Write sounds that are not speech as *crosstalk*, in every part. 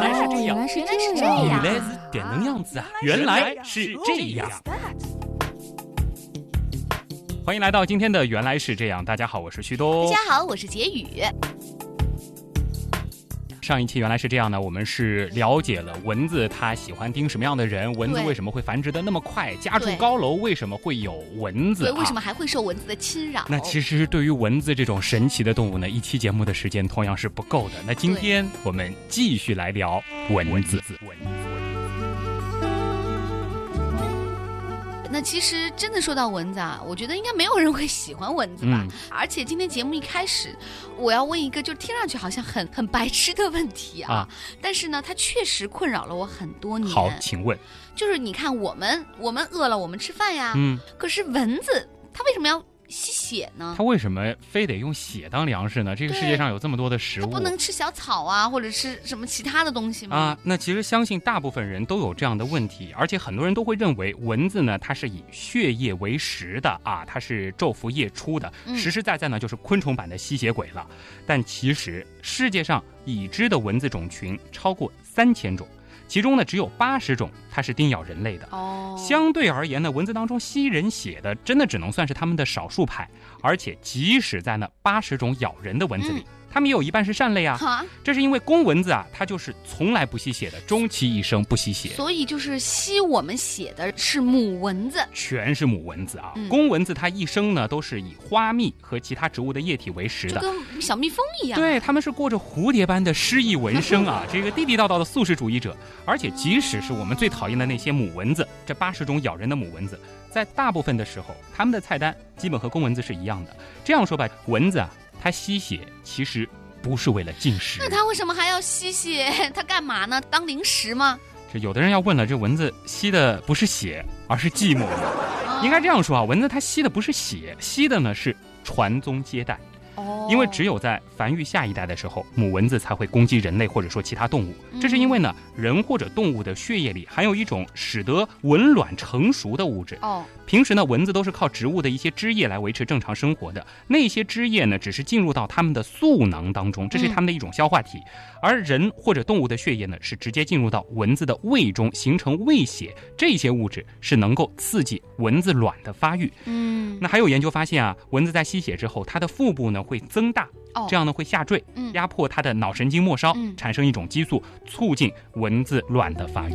原来是这样，原来是原来是这这样，原来是这能样子啊！原来是这样。欢迎来到今天的《原来是这样》，大家好，我是旭东大。家好，我是杰宇。上一期原来是这样的，我们是了解了蚊子它喜欢叮什么样的人，蚊子为什么会繁殖的那么快，家住高楼为什么会有蚊子、对，啊？为什么还会受蚊子的侵扰？那其实对于蚊子这种神奇的动物呢，一期节目的时间同样是不够的。那今天我们继续来聊蚊子。蚊子。那其实真的说到蚊子啊，我觉得应该没有人会喜欢蚊子吧。嗯而且今天节目一开始，我要问一个，就听上去好像很很白痴的问题啊，啊但是呢，它确实困扰了我很多年。好，请问，就是你看，我们我们饿了，我们吃饭呀，嗯，可是蚊子它为什么要吸血呢它？为什么非得用血当粮食呢？这个世界上有这么多的食物，不能吃小草啊，或者吃什么其他的东西吗？啊，那其实相信大部分人都有这样的问题，而且很多人都会认为蚊子呢，它是以血液为食的啊，它是昼伏夜出的，嗯实实在在呢就是昆虫版的吸血鬼了。但其实世界上已知的蚊子种群超过三千种，其中呢只有八十种它是叮咬人类的。哦，相对而言呢，蚊子当中吸人血的，真的只能算是它们的少数派。而且，即使在那八十种咬人的蚊子里，它们也有一半是善类啊。哈，这是因为公蚊子啊，它就是从来不吸血的，终其一生不吸血，所以就是吸我们血的是母蚊子。全是母蚊子啊。嗯公蚊子它一生呢都是以花蜜和其他植物的液体为食的。就跟小蜜蜂一样。对，他们是过着蝴蝶般的诗意纹生啊，*laughs* 这个地地道道的素食主义者。而且，即使是我们最讨厌的那些母蚊子，这八十种咬人的母蚊子，在大部分的时候，他们的菜单基本和公蚊子是一样的。这样说吧，蚊子啊，它吸血其实不是为了进食。那它为什么还要吸血？*laughs* 它干嘛呢？当零食吗？这有的人要问了，这蚊子吸的不是血，而是寂寞。啊应该这样说啊，蚊子它吸的不是血，吸的呢是传宗接代。哦，因为只有在繁育下一代的时候，母蚊子才会攻击人类或者说其他动物。嗯这是因为呢，人或者动物的血液里含有一种使得蚊卵成熟的物质。哦，平时呢，蚊子都是靠植物的一些枝叶来维持正常生活的。那些枝叶呢，只是进入到它们的素囊当中，这是嗯它们的一种消化体。而人或者动物的血液呢，是直接进入到蚊子的胃中，形成胃血。这些物质是能够刺激蚊子卵的发育。嗯，那还有研究发现啊，蚊子在吸血之后，它的腹部呢会增大，哦这样呢会下坠，嗯压迫它的脑神经末梢，嗯产生一种激素，促进蚊子卵的发育。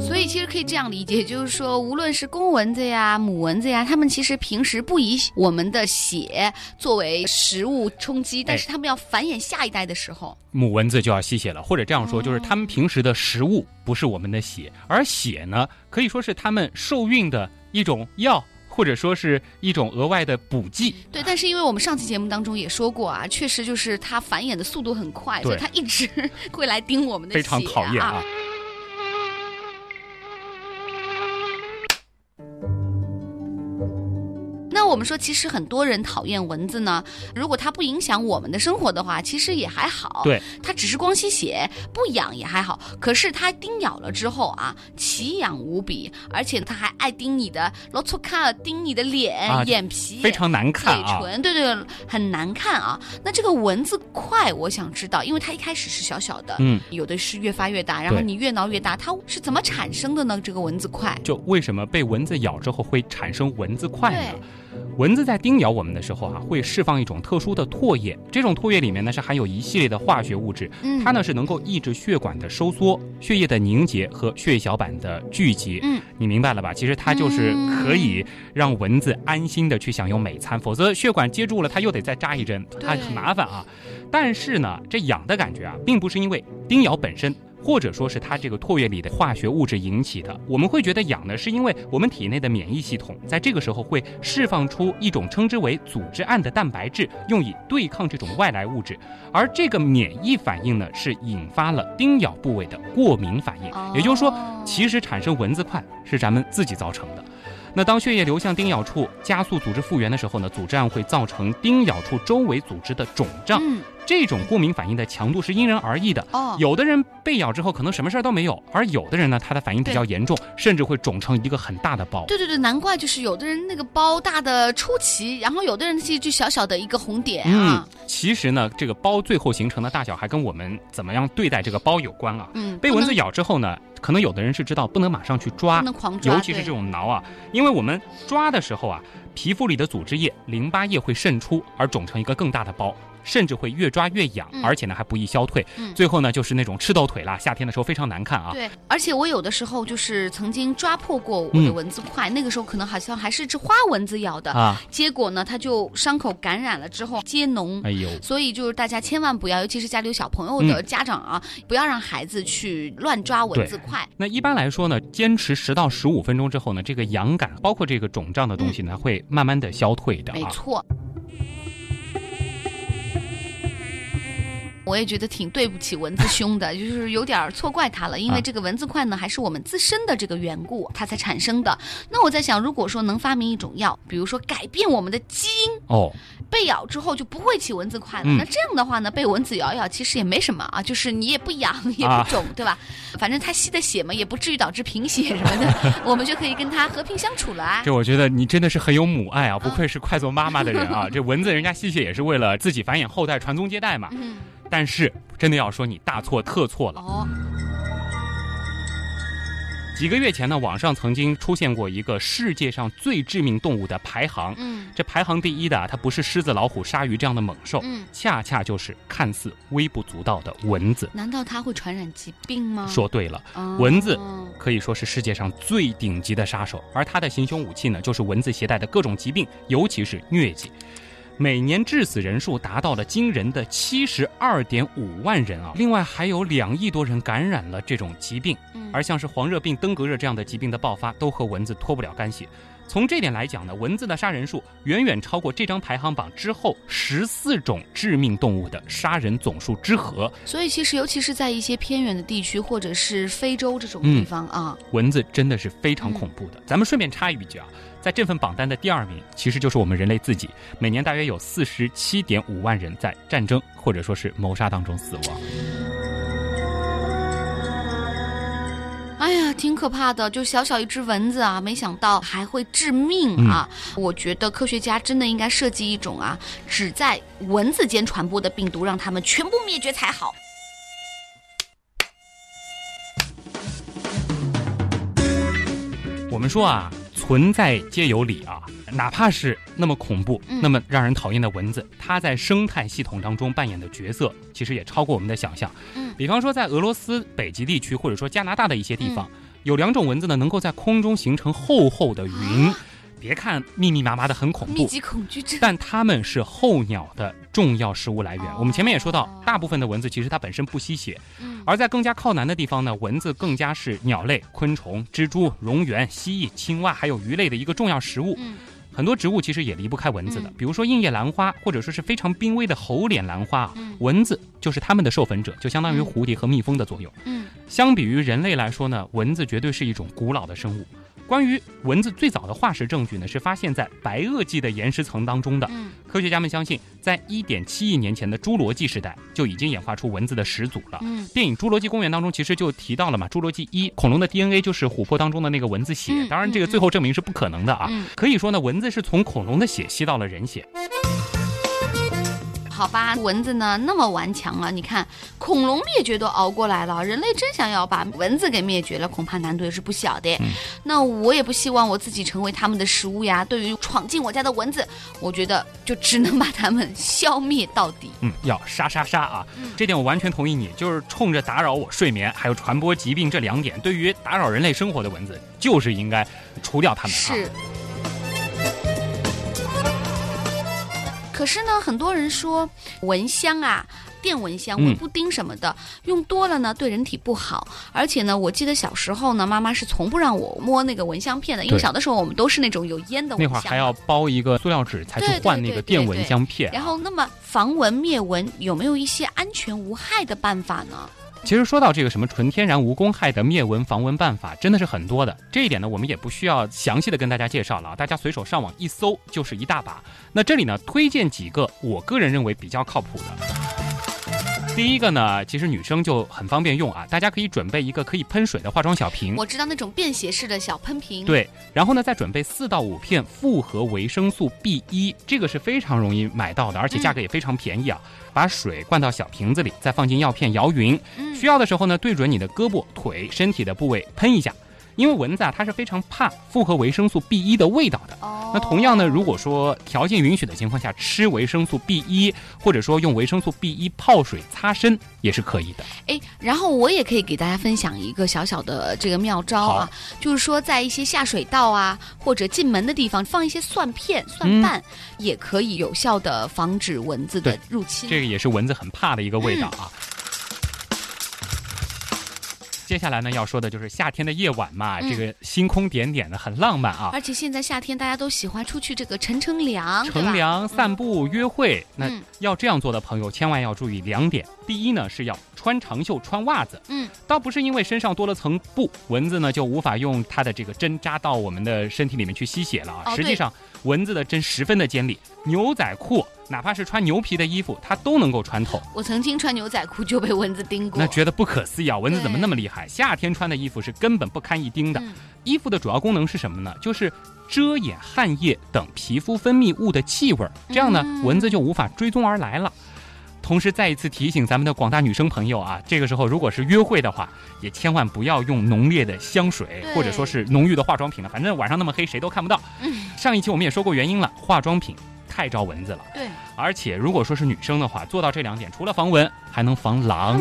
所以其实可以这样理解，就是说，无论是公蚊子呀、母蚊子呀，它们其实平时不以我们的血作为食物充饥，但是它们要繁衍下一代的时候，母蚊子就要吸血了，或者这样说，哦就是它们平时的食物不是我们的血，而血呢，可以说是它们受孕的一种药，或者说是一种额外的补剂。对，但是因为我们上期节目当中也说过啊，确实就是它繁衍的速度很快，所以它一直 *laughs* 会来盯我们的血、非常讨厌啊！那我们说，其实很多人讨厌蚊子呢，如果它不影响我们的生活的话，其实也还好。对，它只是光吸血，不痒也还好。可是它叮咬了之后啊，奇痒无比，而且它还爱叮你的罗错卡，叮你的脸、啊眼皮，非常难看啊！嘴唇，对对，很难看啊。那这个蚊子块，我想知道，因为它一开始是小小的，嗯，有的是越发越大，然后你越挠越大，它是怎么产生的呢？这个蚊子块？就为什么被蚊子咬之后会产生蚊子块呢对？蚊子在叮咬我们的时候啊，会释放一种特殊的唾液，这种唾液里面呢是含有一系列的化学物质，嗯，它呢是能够抑制血管的收缩、血液的凝结和血小板的聚集。嗯，你明白了吧？其实它就是可以让蚊子安心的去享用美餐，否则血管接住了，它又得再扎一针，它很麻烦啊。但是呢，这痒的感觉啊，并不是因为叮咬本身。或者说是它这个唾液里的化学物质引起的。我们会觉得痒呢，是因为我们体内的免疫系统在这个时候会释放出一种称之为组织胺的蛋白质，用以对抗这种外来物质。而这个免疫反应呢，是引发了叮咬部位的过敏反应。也就是说，哦其实产生蚊子块是咱们自己造成的。那当血液流向叮咬处，加速组织复原的时候呢，组织胺会造成叮咬处周围组织的肿胀。嗯，这种过敏反应的强度是因人而异的。哦，有的人被咬之后可能什么事儿都没有，而有的人呢，他的反应比较严重，甚至会肿成一个很大的包。对对对，难怪就是有的人那个包大的出奇，然后有的人是一就小小的一个红点啊。嗯，其实呢，这个包最后形成的大小还跟我们怎么样对待这个包有关啊。嗯，被蚊子咬之后呢，可能有的人是知道不能马上去抓，不能狂抓，尤其是这种挠啊，因为我们抓的时候啊，皮肤里的组织液、淋巴液会渗出，而肿成一个更大的包。甚至会越抓越痒，嗯而且呢还不易消退。嗯最后呢就是那种赤豆腿啦，夏天的时候非常难看啊。对，而且我有的时候就是曾经抓破过我的嗯蚊子块，那个时候可能好像还是只花蚊子咬的，啊，结果呢，它就伤口感染了之后接脓。哎呦，所以就是大家千万不要，尤其是家里有小朋友嗯的家长啊，不要让孩子去乱抓蚊子块。那一般来说呢，坚持十到十五分钟之后呢，这个痒感，包括这个肿胀的东西呢，会慢慢的消退的啊。没错。我也觉得挺对不起蚊子兄的，*laughs* 就是有点儿错怪他了，因为啊这个蚊子快呢，还是我们自身的这个缘故，它才产生的。那我在想，如果说能发明一种药，比如说改变我们的基因，哦，被咬之后就不会起蚊子快了。嗯那这样的话呢，被蚊子咬咬其实也没什么啊，就是你也不痒也啊不肿，对吧？反正它吸的血嘛，也不至于导致贫血什么的，*laughs* 我们就可以跟它和平相处了啊。这我觉得你真的是很有母爱啊，不愧是快做妈妈的人啊。这蚊子人家吸血也是为了自己繁衍后代、传宗接代嘛。嗯，但是真的要说你大错特错了。哦，几个月前呢，网上曾经出现过一个世界上最致命动物的排行，嗯这排行第一的啊，它不是狮子、老虎、鲨鱼这样的猛兽，嗯，恰恰就是看似微不足道的蚊子。难道它会传染疾病吗？说对了。哦蚊子可以说是世界上最顶级的杀手，而它的行凶武器呢，就是蚊子携带的各种疾病，尤其是疟疾。每年致死人数达到了惊人的七十二点五万人啊！另外还有两亿多人感染了这种疾病，嗯而像是黄热病、登革热这样的疾病的爆发，都和蚊子脱不了干系。从这点来讲呢，蚊子的杀人数远远超过这张排行榜之后十四种致命动物的杀人总数之和。所以其实尤其是在一些偏远的地区，或者是非洲这种嗯地方啊，蚊子真的是非常恐怖的。咱们顺便插一句啊，在这份榜单的第二名，其实就是我们人类自己。每年大约有四十七点五万人在战争或者说是谋杀当中死亡。哎呀，挺可怕的。就小小一只蚊子啊，没想到还会致命啊！嗯我觉得科学家真的应该设计一种啊，只在蚊子间传播的病毒，让它们全部灭绝才好。我们说啊，存在皆有理啊，哪怕是那么恐怖、嗯那么让人讨厌的蚊子，它在生态系统当中扮演的角色，其实也超过我们的想象。嗯比方说在俄罗斯北极地区，或者说加拿大的一些地方，有两种蚊子呢，能够在空中形成厚厚的云。啊别看密密麻麻的很恐怖，密集恐惧症。但它们是候鸟的重要食物来源。哦我们前面也说到，大部分的蚊子其实它本身不吸血，嗯而在更加靠南的地方呢，蚊子更加是鸟类、昆虫、蜘蛛、蝾螈、蜥蜴、青蛙还有鱼类的一个重要食物。嗯很多植物其实也离不开蚊子的嗯，比如说硬叶兰花，或者说是非常濒危的猴脸兰花啊，嗯蚊子就是它们的授粉者，就相当于嗯蝴蝶和蜜蜂的作用。嗯相比于人类来说呢，蚊子绝对是一种古老的生物。关于蚊子最早的化石证据呢，是发现在白垩纪的岩石层当中的。嗯科学家们相信，在1.7亿年前的侏罗纪时代就已经演化出蚊子的始祖了。嗯电影《侏罗纪公园》当中其实就提到了嘛，《侏罗纪一》恐龙的 DNA 就是琥珀当中的那个蚊子血，嗯当然这个最后证明是不可能的啊。嗯，可以说呢，蚊子是从恐龙的血吸到了人血。好吧，蚊子呢那么顽强啊！你看，恐龙灭绝都熬过来了，人类真想要把蚊子给灭绝了，恐怕难度也是不小的。嗯那我也不希望我自己成为他们的食物呀。对于闯进我家的蚊子，我觉得就只能把它们消灭到底。嗯，要杀杀杀啊！嗯这点我完全同意你，就是冲着打扰我睡眠还有传播疾病这两点，对于打扰人类生活的蚊子，就是应该除掉它们啊。是。可是呢，很多人说蚊香啊。电蚊香、嗯蚊不叮什么的，用多了呢对人体不好。而且呢，我记得小时候呢，妈妈是从不让我摸那个蚊香片的，因为小的时候我们都是那种有烟的蚊香。那会儿还要包一个塑料纸才去换那个电蚊香片啊。然后，那么防蚊灭蚊有没有一些安全无害的办法呢？其实说到这个什么纯天然无公害的灭蚊防蚊办法，真的是很多的。这一点呢，我们也不需要详细的跟大家介绍了啊，大家随手上网一搜就是一大把。那这里呢，推荐几个我个人认为比较靠谱的。第一个呢，其实女生就很方便用啊，大家可以准备一个可以喷水的化妆小瓶，我知道那种便携式的小喷瓶。对，然后呢，再准备四到五片复合维生素 B 一，这个是非常容易买到的，而且价格也非常便宜啊。把水灌到小瓶子里，再放进药片摇匀，需要的时候呢，对准你的胳膊、腿、身体的部位喷一下。因为蚊子啊，它是非常怕复合维生素 B 一的味道的。哦。那同样呢，如果说条件允许的情况下，吃维生素 B 一，或者说用维生素 B 一泡水擦身也是可以的。哎，然后我也可以给大家分享一个小小的这个妙招啊，就是说在一些下水道啊或者进门的地方放一些蒜片、蒜瓣，也可以有效的防止蚊子的入侵。这个也是蚊子很怕的一个味道啊。接下来呢，要说的就是夏天的夜晚嘛，这个星空点点的，很浪漫啊。而且现在夏天大家都喜欢出去这个乘乘凉，乘凉、散步、约会。那要这样做的朋友，千万要注意两点。第一呢，是要穿长袖、穿袜子。嗯，倒不是因为身上多了层布，蚊子呢就无法用它的这个针扎到我们的身体里面去吸血了啊。实际上，蚊子的针十分的尖利，牛仔裤。哪怕是穿牛皮的衣服，它都能够穿透。我曾经穿牛仔裤就被蚊子叮过，那觉得不可思议啊！蚊子怎么那么厉害？夏天穿的衣服是根本不堪一叮的。衣服的主要功能是什么呢？就是遮掩汗液等皮肤分泌物的气味，这样呢，蚊子就无法追踪而来了。同时，再一次提醒咱们的广大女生朋友啊，这个时候如果是约会的话，也千万不要用浓烈的香水或者说是浓郁的化妆品了。反正晚上那么黑，谁都看不到。上一期我们也说过原因了，化妆品。太招蚊子了，对，而且如果说是女生的话，做到这两点，除了防蚊，还能防狼。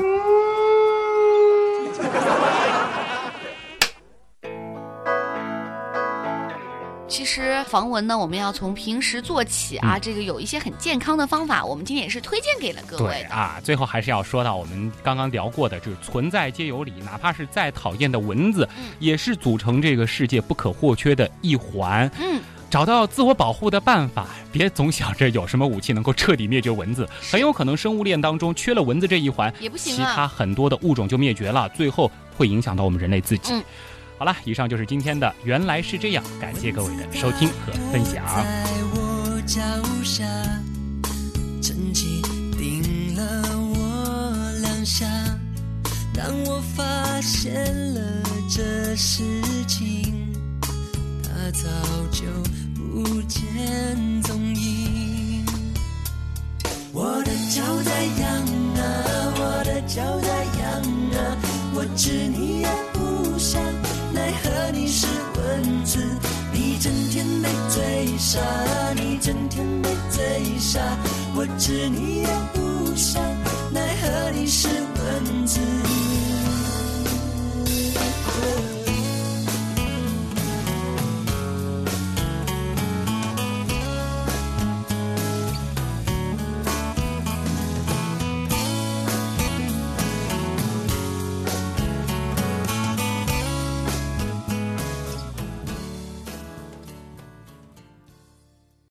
其实防蚊呢，我们要从平时做起啊，这个有一些很健康的方法，我们今天也是推荐给了各位。对啊，最后还是要说到我们刚刚聊过的，就是存在皆有理，哪怕是再讨厌的蚊子，也是组成这个世界不可或缺的一环。嗯。找到自我保护的办法，别总想着有什么武器能够彻底灭绝蚊子，很有可能生物链当中缺了蚊子这一环，也不行其他很多的物种就灭绝了，最后会影响到我们人类自己。嗯，好了，以上就是今天的原来是这样，感谢各位的收听和分享。在我脚下，趁机顶了我两下当我发现了这事情。早就不见踪影。我的脚在痒啊，我的脚在痒啊，我知你子，你整天被追杀，你整天被追杀，我知你也不想，奈何你是。